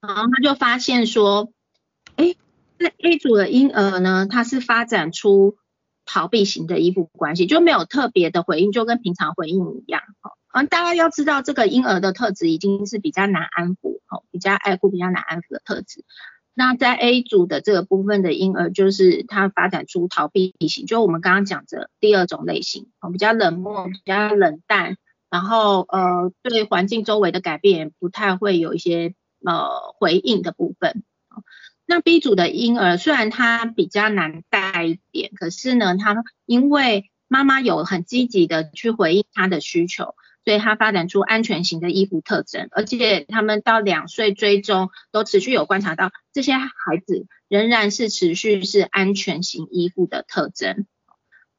然后他就发现说，哎，这 A 组的婴儿呢，他是发展出逃避型的依附关系，就没有特别的回应，就跟平常回应一样。嗯，大家要知道这个婴儿的特质已经是比较难安抚，哦，比较爱护、比较难安抚的特质。那在 A 组的这个部分的婴儿，就是他发展出逃避型，就我们刚刚讲的第二种类型，哦，比较冷漠、比较冷淡，然后呃，对环境周围的改变不太会有一些呃回应的部分。那 B 组的婴儿虽然他比较难带一点，可是呢，他因为妈妈有很积极的去回应他的需求。所以他发展出安全型的依附特征，而且他们到两岁追踪都持续有观察到这些孩子仍然是持续是安全型依附的特征。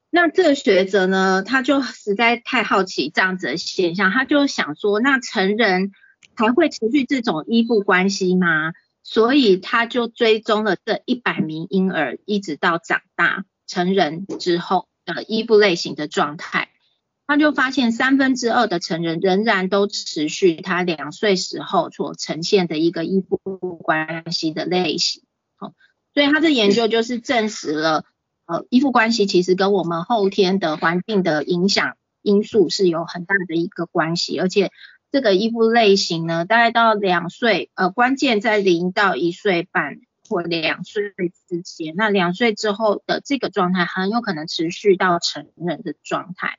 那这个学者呢，他就实在太好奇这样子的现象，他就想说，那成人还会持续这种依附关系吗？所以他就追踪了这一百名婴儿，一直到长大成人之后的依附类型的状态。他就发现三分之二的成人仍然都持续他两岁时候所呈现的一个依附关系的类型，好，所以他的研究就是证实了，呃，依附关系其实跟我们后天的环境的影响因素是有很大的一个关系，而且这个依附类型呢，大概到两岁，呃，关键在零到一岁半或两岁之间，那两岁之后的这个状态很有可能持续到成人的状态。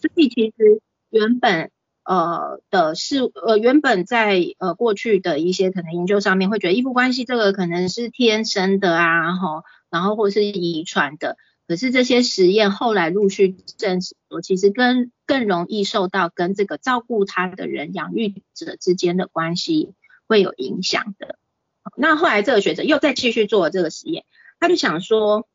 所以其实原本呃的是呃原本在呃过去的一些可能研究上面会觉得依附关系这个可能是天生的啊哈，然后或是遗传的，可是这些实验后来陆续证实说，其实跟更容易受到跟这个照顾他的人养育者之间的关系会有影响的。那后来这个学者又再继续做这个实验，他就想说，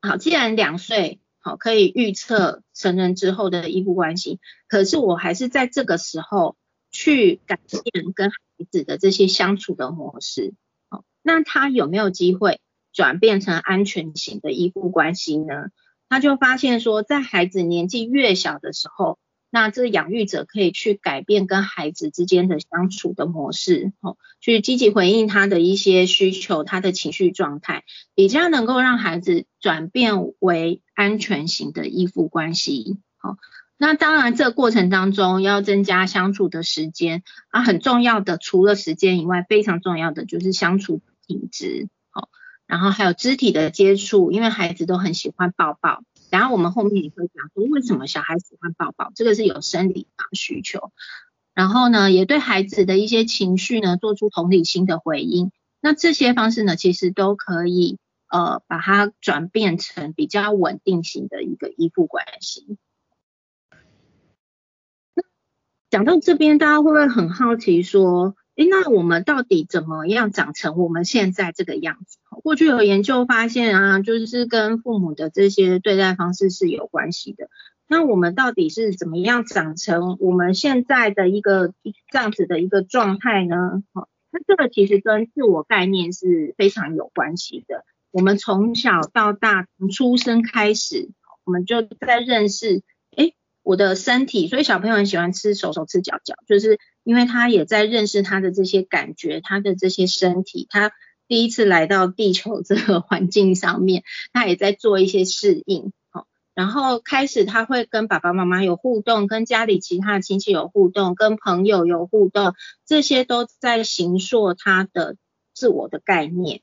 好，既然两岁。好，可以预测成人之后的依附关系，可是我还是在这个时候去改变跟孩子的这些相处的模式。好，那他有没有机会转变成安全型的依附关系呢？他就发现说，在孩子年纪越小的时候。那这养育者可以去改变跟孩子之间的相处的模式，哦，去积极回应他的一些需求，他的情绪状态，比较能够让孩子转变为安全型的依附关系。好，那当然这个过程当中要增加相处的时间啊，很重要的除了时间以外，非常重要的就是相处品质，好，然后还有肢体的接触，因为孩子都很喜欢抱抱。然后我们后面也会讲说，为什么小孩喜欢抱抱，这个是有生理上需求。然后呢，也对孩子的一些情绪呢，做出同理心的回应。那这些方式呢，其实都可以呃，把它转变成比较稳定型的一个依附关系。讲到这边，大家会不会很好奇说？诶，那我们到底怎么样长成我们现在这个样子？过去有研究发现啊，就是跟父母的这些对待方式是有关系的。那我们到底是怎么样长成我们现在的一个这样子的一个状态呢？好，那这个其实跟自我概念是非常有关系的。我们从小到大，从出生开始，我们就在认识，哎，我的身体。所以小朋友很喜欢吃手手吃脚脚，就是。因为他也在认识他的这些感觉，他的这些身体，他第一次来到地球这个环境上面，他也在做一些适应，好，然后开始他会跟爸爸妈妈有互动，跟家里其他的亲戚有互动，跟朋友有互动，这些都在形塑他的自我的概念。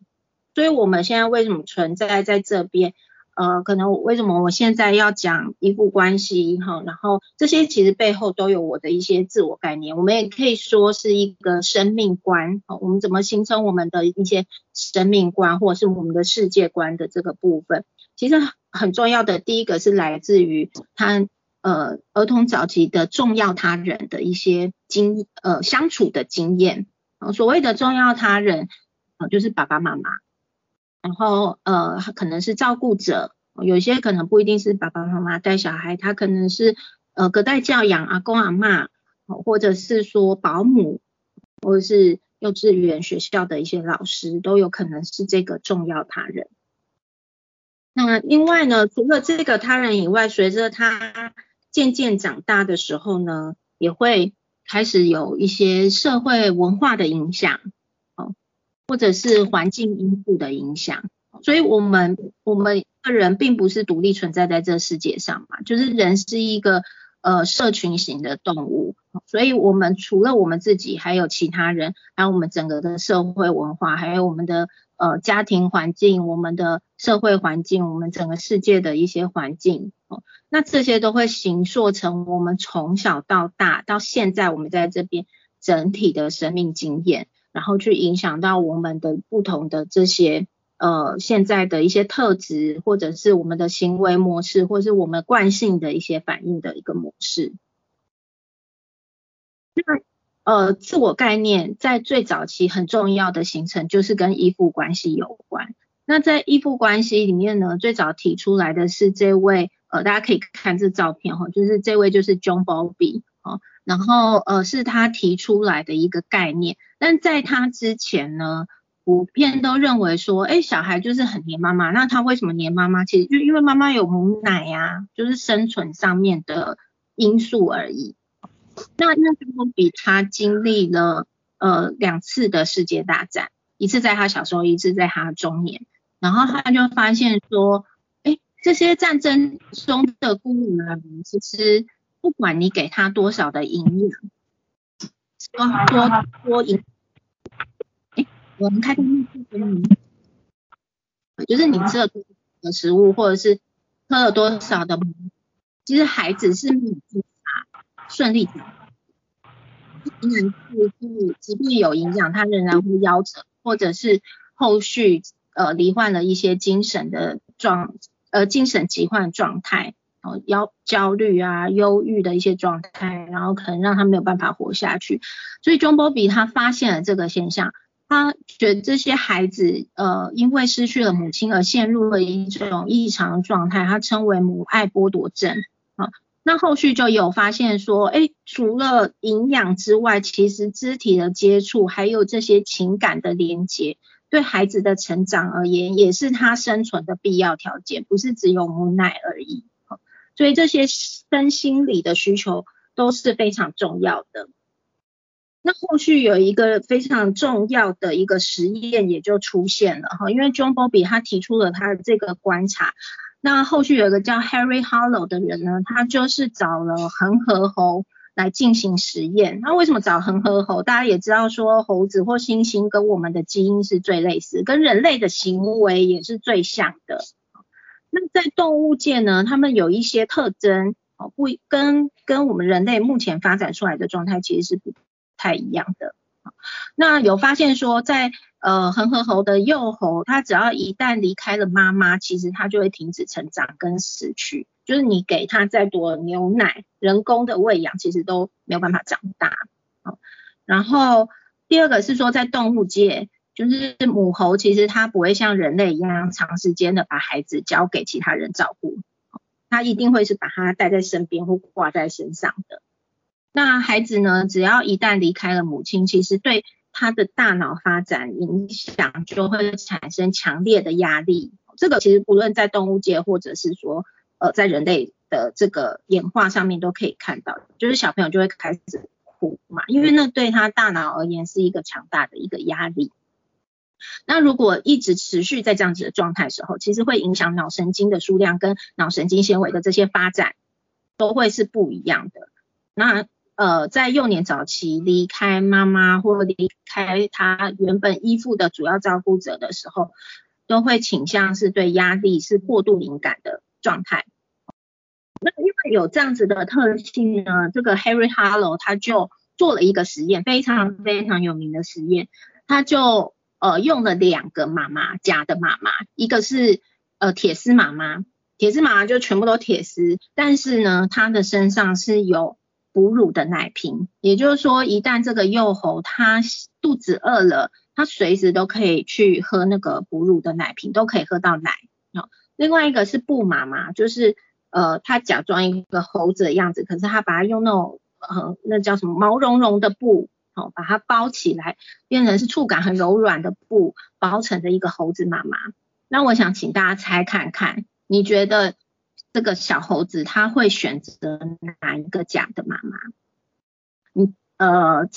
所以我们现在为什么存在在这边？呃，可能为什么我现在要讲依附关系哈？然后这些其实背后都有我的一些自我概念，我们也可以说是一个生命观。我们怎么形成我们的一些生命观，或者是我们的世界观的这个部分，其实很重要的。第一个是来自于他呃儿童早期的重要他人的一些经呃相处的经验。所谓的重要他人，呃就是爸爸妈妈。然后呃，可能是照顾者，有些可能不一定是爸爸妈妈带小孩，他可能是呃隔代教养，阿公阿妈，或者是说保姆，或者是幼稚园学校的一些老师，都有可能是这个重要他人。那另外呢，除了这个他人以外，随着他渐渐长大的时候呢，也会开始有一些社会文化的影响。或者是环境因素的影响。所以，我们我们个人并不是独立存在在这世界上嘛，就是人是一个呃社群型的动物，所以我们除了我们自己，还有其他人，还有我们整个的社会文化，还有我们的呃家庭环境，我们的社会环境，我们整个世界的一些环境，哦，那这些都会形塑成我们从小到大到现在我们在这边整体的生命经验，然后去影响到我们的不同的这些。呃，现在的一些特质，或者是我们的行为模式，或是我们惯性的一些反应的一个模式。那呃，自我概念在最早期很重要的形成，就是跟依附关系有关。那在依附关系里面呢，最早提出来的是这位，呃，大家可以看这照片哈，就是这位就是 John Bowlby 哦，然后呃是他提出来的一个概念。但在他之前呢？普遍都认为说，哎，小孩就是很黏妈妈，那他为什么黏妈妈？其实就因为妈妈有母奶呀，就是生存上面的因素而已。那那时候比他经历了呃两次的世界大战，一次在他小时候，一次在他中年，然后他就发现说，哎，这些战争中的孤儿，其实不管你给他多少的营养，多多多营。我们开通内分就是你吃了多的食物，或者是喝了多少的，其实孩子是没有办法顺利长大，营养是是即便有营养，他仍然会夭折，或者是后续呃罹患了一些精神的状呃精神疾患状态，哦焦焦虑啊忧郁的一些状态，然后可能让他没有办法活下去，所以 John Bowlby 他发现了这个现象。他觉得这些孩子，呃，因为失去了母亲而陷入了一种异常状态，他称为母爱剥夺症。啊，那后续就有发现说，哎，除了营养之外，其实肢体的接触，还有这些情感的连接，对孩子的成长而言，也是他生存的必要条件，不是只有母奶而已。所以这些身心理的需求都是非常重要的。那后续有一个非常重要的一个实验也就出现了哈，因为 John Bowlby 他提出了他的这个观察，那后续有一个叫 Harry Hollow 的人呢，他就是找了恒河猴来进行实验。那为什么找恒河猴？大家也知道说猴子或猩猩跟我们的基因是最类似，跟人类的行为也是最像的。那在动物界呢，他们有一些特征哦，不跟跟我们人类目前发展出来的状态其实是不。太一样的，那有发现说，在呃恒河猴的幼猴，它只要一旦离开了妈妈，其实它就会停止成长跟死去，就是你给它再多牛奶，人工的喂养，其实都没有办法长大。然后第二个是说，在动物界，就是母猴其实它不会像人类一样长时间的把孩子交给其他人照顾，它一定会是把它带在身边或挂在身上的。那孩子呢？只要一旦离开了母亲，其实对他的大脑发展影响就会产生强烈的压力。这个其实不论在动物界，或者是说呃在人类的这个演化上面都可以看到，就是小朋友就会开始哭嘛，因为那对他大脑而言是一个强大的一个压力。那如果一直持续在这样子的状态时候，其实会影响脑神经的数量跟脑神经纤维的这些发展都会是不一样的。那呃，在幼年早期离开妈妈或离开他原本依附的主要照顾者的时候，都会倾向是对压力是过度敏感的状态。那因为有这样子的特性呢，这个 Harry Harlow 他就做了一个实验，非常非常有名的实验。他就呃用了两个妈妈家的妈妈，一个是呃铁丝妈妈，铁丝妈妈就全部都铁丝，但是呢，她的身上是有哺乳的奶瓶，也就是说，一旦这个幼猴它肚子饿了，它随时都可以去喝那个哺乳的奶瓶，都可以喝到奶。哦，另外一个是布妈妈，就是呃，她假装一个猴子的样子，可是她把它用那种呃，那叫什么毛茸茸的布，哦，把它包起来，变成是触感很柔软的布包成的一个猴子妈妈。那我想请大家猜看看，你觉得？这个小猴子他会选择哪一个假的妈妈？你呃，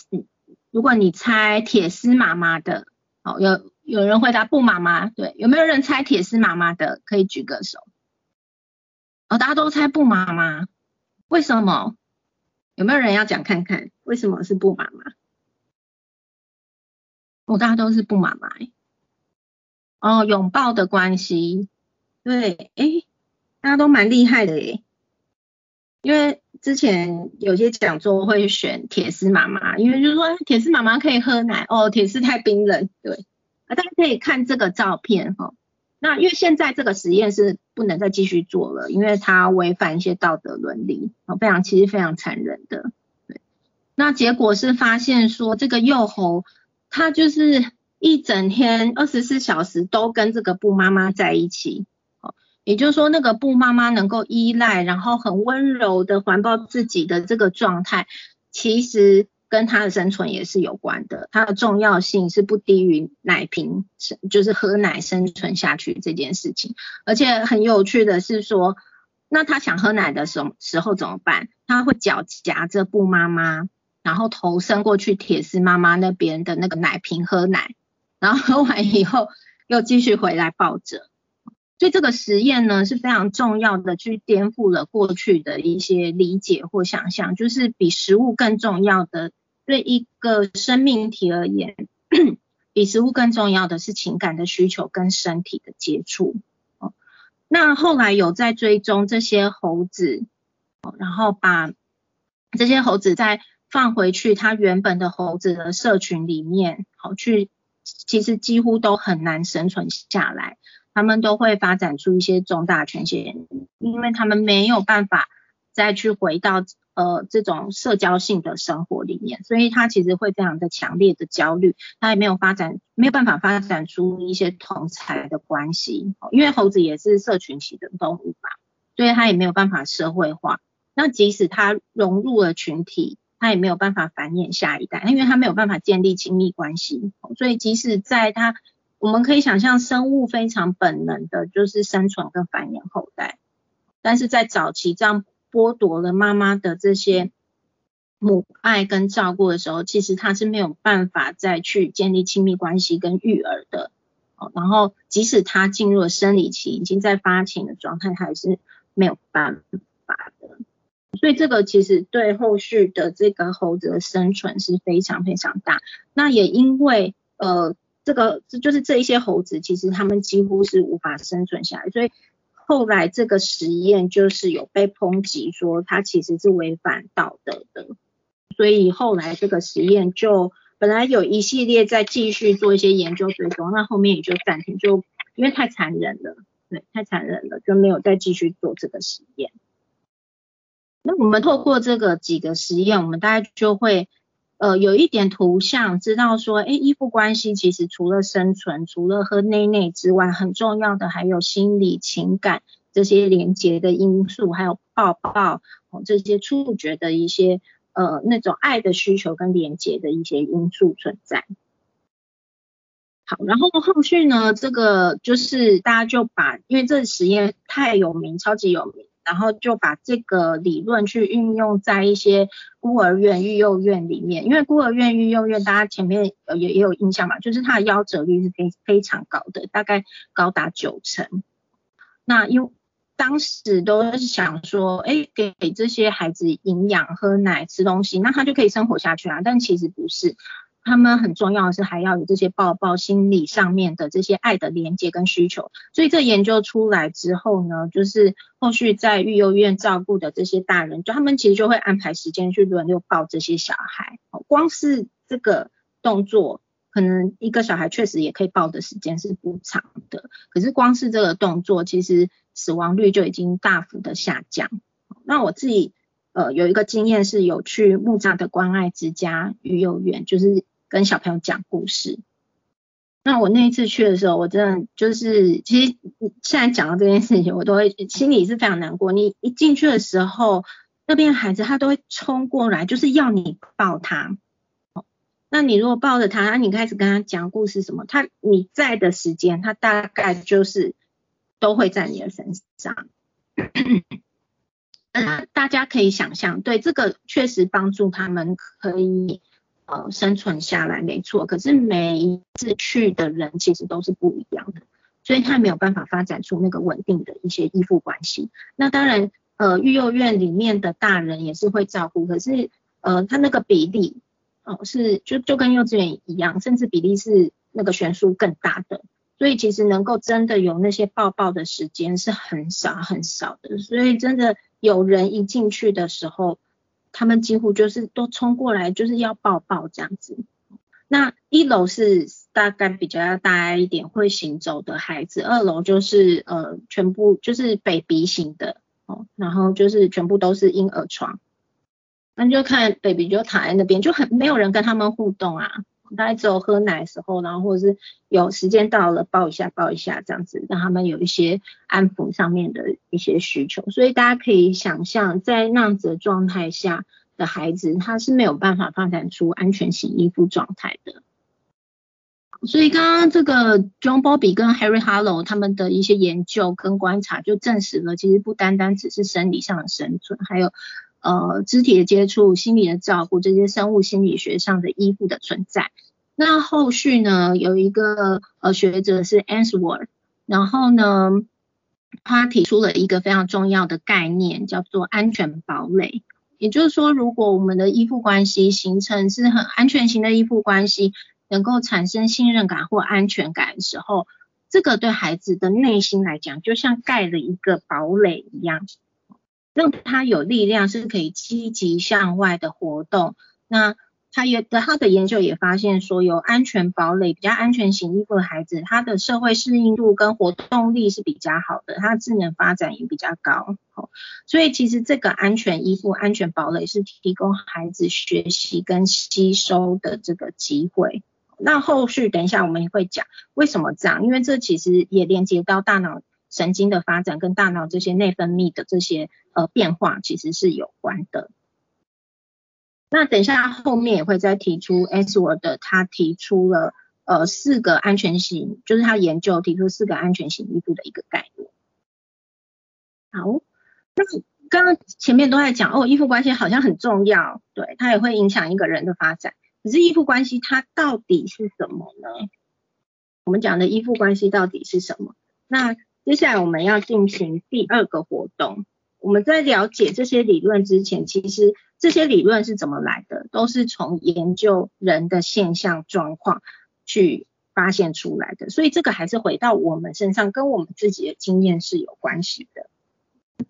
如果你猜铁丝妈妈的，哦，有有人回答布妈妈，对，有没有人猜铁丝妈妈的？可以举个手。哦，大家都猜布妈妈，为什么？有没有人要讲看看为什么是布妈妈？哦，大家都是布妈妈。哦，拥抱的关系，对，哎，大家都蛮厉害的耶。因为之前有些讲座会选铁丝妈妈，因为就是说铁丝妈妈可以喝奶哦，铁丝太冰冷，对。啊，大家可以看这个照片哈。那因为现在这个实验是不能再继续做了，因为它违反一些道德伦理，哦，非常其实非常残忍的。对。那结果是发现说，这个幼猴他就是一整天二十四小时都跟这个布妈妈在一起。也就是说，那个布妈妈能够依赖，然后很温柔的环抱自己的这个状态，其实跟它的生存也是有关的。它的重要性是不低于奶瓶，就是喝奶生存下去这件事情。而且很有趣的是说，那他想喝奶的时候时候怎么办？他会脚夹着布妈妈，然后头伸过去铁丝妈妈那边的那个奶瓶喝奶，然后喝完以后又继续回来抱着。所以这个实验呢是非常重要的，去颠覆了过去的一些理解或想象，就是比食物更重要的，对一个生命体而言，比食物更重要的是情感的需求跟身体的接触。哦，那后来有在追踪这些猴子，然后把这些猴子在放回去它原本的猴子的社群里面，好去，其实几乎都很难生存下来。他们都会发展出一些重大权限，因为他们没有办法再去回到呃这种社交性的生活里面，所以他其实会非常的强烈的焦虑，他也没有发展没有办法发展出一些同才的关系，因为猴子也是社群型的动物嘛，所以他也没有办法社会化。那即使他融入了群体，他也没有办法繁衍下一代，因为他没有办法建立亲密关系，所以即使在他我们可以想象，生物非常本能的就是生存跟繁衍后代，但是在早期这样剥夺了妈妈的这些母爱跟照顾的时候，其实他是没有办法再去建立亲密关系跟育儿的。然后即使他进入了生理期，已经在发情的状态，还是没有办法。所以这个其实对后续的这个猴子的生存是非常非常大。那也因为呃。这个就是这一些猴子，其实他们几乎是无法生存下来，所以后来这个实验就是有被抨击说它其实是违反道德的，所以后来这个实验就本来有一系列在继续做一些研究追踪，那后面也就暂停，就因为太残忍了，对，太残忍了，就没有再继续做这个实验。那我们透过这个几个实验，我们大概就会。呃，有一点图像，知道说，哎，依附关系其实除了生存，除了喝内内之外，很重要的还有心理情感这些连接的因素，还有抱抱哦这些触觉的一些呃那种爱的需求跟连接的一些因素存在。好，然后后续呢，这个就是大家就把，因为这实验太有名，超级有名。然后就把这个理论去运用在一些孤儿院、育幼院里面，因为孤儿院、育幼院大家前面也也有印象嘛，就是它的夭折率是非非常高的，大概高达九成。那因当时都是想说，哎，给这些孩子营养、喝奶、吃东西，那他就可以生活下去啊，但其实不是。他们很重要的是还要有这些抱抱心理上面的这些爱的连接跟需求，所以这研究出来之后呢，就是后续在育幼院照顾的这些大人，就他们其实就会安排时间去轮流抱这些小孩。光是这个动作，可能一个小孩确实也可以抱的时间是不长的，可是光是这个动作，其实死亡率就已经大幅的下降。那我自己呃有一个经验是有去木栅的关爱之家育幼院，就是。跟小朋友讲故事。那我那一次去的时候，我真的就是，其实现在讲到这件事情，我都会心里是非常难过。你一进去的时候，那边孩子他都会冲过来，就是要你抱他。那你如果抱着他，那你开始跟他讲故事什么，他你在的时间，他大概就是都会在你的身上。那大家可以想象，对这个确实帮助他们可以。呃生存下来，没错。可是每一次去的人其实都是不一样的，所以他没有办法发展出那个稳定的一些依附关系。那当然，呃，育幼院里面的大人也是会照顾，可是呃，他那个比例哦是就就跟幼稚园一样，甚至比例是那个悬殊更大的。所以其实能够真的有那些抱抱的时间是很少很少的，所以真的有人一进去的时候，他们几乎就是都冲过来就是要抱抱这样子。那一楼是大概比较大一点会行走的孩子，二楼就是呃全部就是 baby 型的哦，然后就是全部都是婴儿床，那就看 baby 就躺在那边，就很没有人跟他们互动啊。大概只有喝奶的时候，然后或者是有时间到了抱一下抱一下这样子，让他们有一些安抚上面的一些需求。所以大家可以想象，在那样子的状态下的孩子，他是没有办法发展出安全型依附状态的。所以刚刚这个 John Bobby 跟 Harry Harlow 他们的一些研究跟观察，就证实了，其实不单单只是生理上的生存，还有。呃，肢体的接触、心理的照顾，这些生物心理学上的依附的存在。那后续呢，有一个呃学者是 Answorth，然后呢，他提出了一个非常重要的概念，叫做安全堡垒。也就是说，如果我们的依附关系形成是很安全型的依附关系，能够产生信任感或安全感的时候，这个对孩子的内心来讲，就像盖了一个堡垒一样。让他有力量，是可以积极向外的活动。那他也的他的研究也发现说，有安全堡垒、比较安全型依附的孩子，他的社会适应度跟活动力是比较好的，他智能发展也比较高。哦，所以其实这个安全依附、安全堡垒是提供孩子学习跟吸收的这个机会。那后续等一下我们也会讲为什么这样，因为这其实也连接到大脑。神经的发展跟大脑这些内分泌的这些呃变化其实是有关的。那等一下后面也会再提出 S word，他提出了呃四个安全型，就是他研究提出四个安全型依附的一个概念。好，那刚刚前面都在讲哦，依附关系好像很重要，对，它也会影响一个人的发展。可是依附关系它到底是什么呢？我们讲的依附关系到底是什么？那接下来我们要进行第二个活动。我们在了解这些理论之前，其实这些理论是怎么来的，都是从研究人的现象状况去发现出来的。所以这个还是回到我们身上，跟我们自己的经验是有关系的。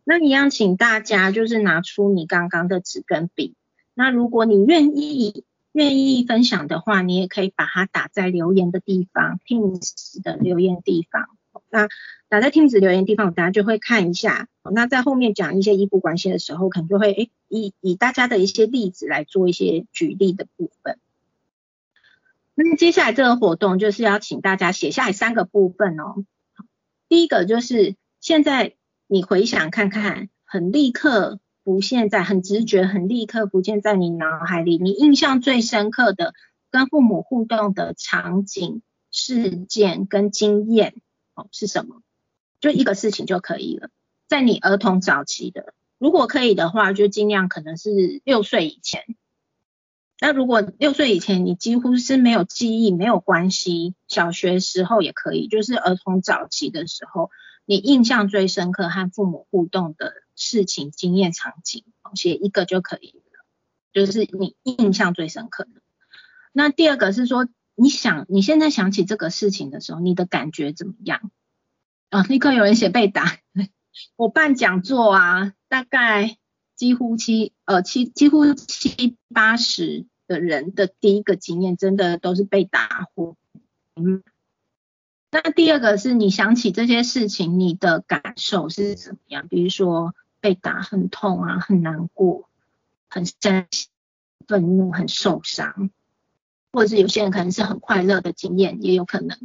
那一样，请大家就是拿出你刚刚的纸跟笔。那如果你愿意愿意分享的话，你也可以把它打在留言的地方，Teams 的留言地方。那打在听子留言地方，大家就会看一下。那在后面讲一些依附关系的时候，可能就会诶以以大家的一些例子来做一些举例的部分。那接下来这个活动就是要请大家写下来三个部分哦。第一个就是现在你回想看看，很立刻浮现在，很直觉，很立刻浮现在你脑海里，你印象最深刻的跟父母互动的场景、事件跟经验。哦，是什么？就一个事情就可以了。在你儿童早期的，如果可以的话，就尽量可能是六岁以前。那如果六岁以前你几乎是没有记忆，没有关系，小学时候也可以。就是儿童早期的时候，你印象最深刻和父母互动的事情、经验、场景，写一个就可以了。就是你印象最深刻的。那第二个是说。你想你现在想起这个事情的时候，你的感觉怎么样？啊，立刻有人写被打。我办讲座啊，大概几乎七呃七几乎七八十的人的第一个经验，真的都是被打或嗯。那第二个是你想起这些事情，你的感受是怎么样？比如说被打很痛啊，很难过，很生气、愤怒、很受伤。或者是有些人可能是很快乐的经验，也有可能。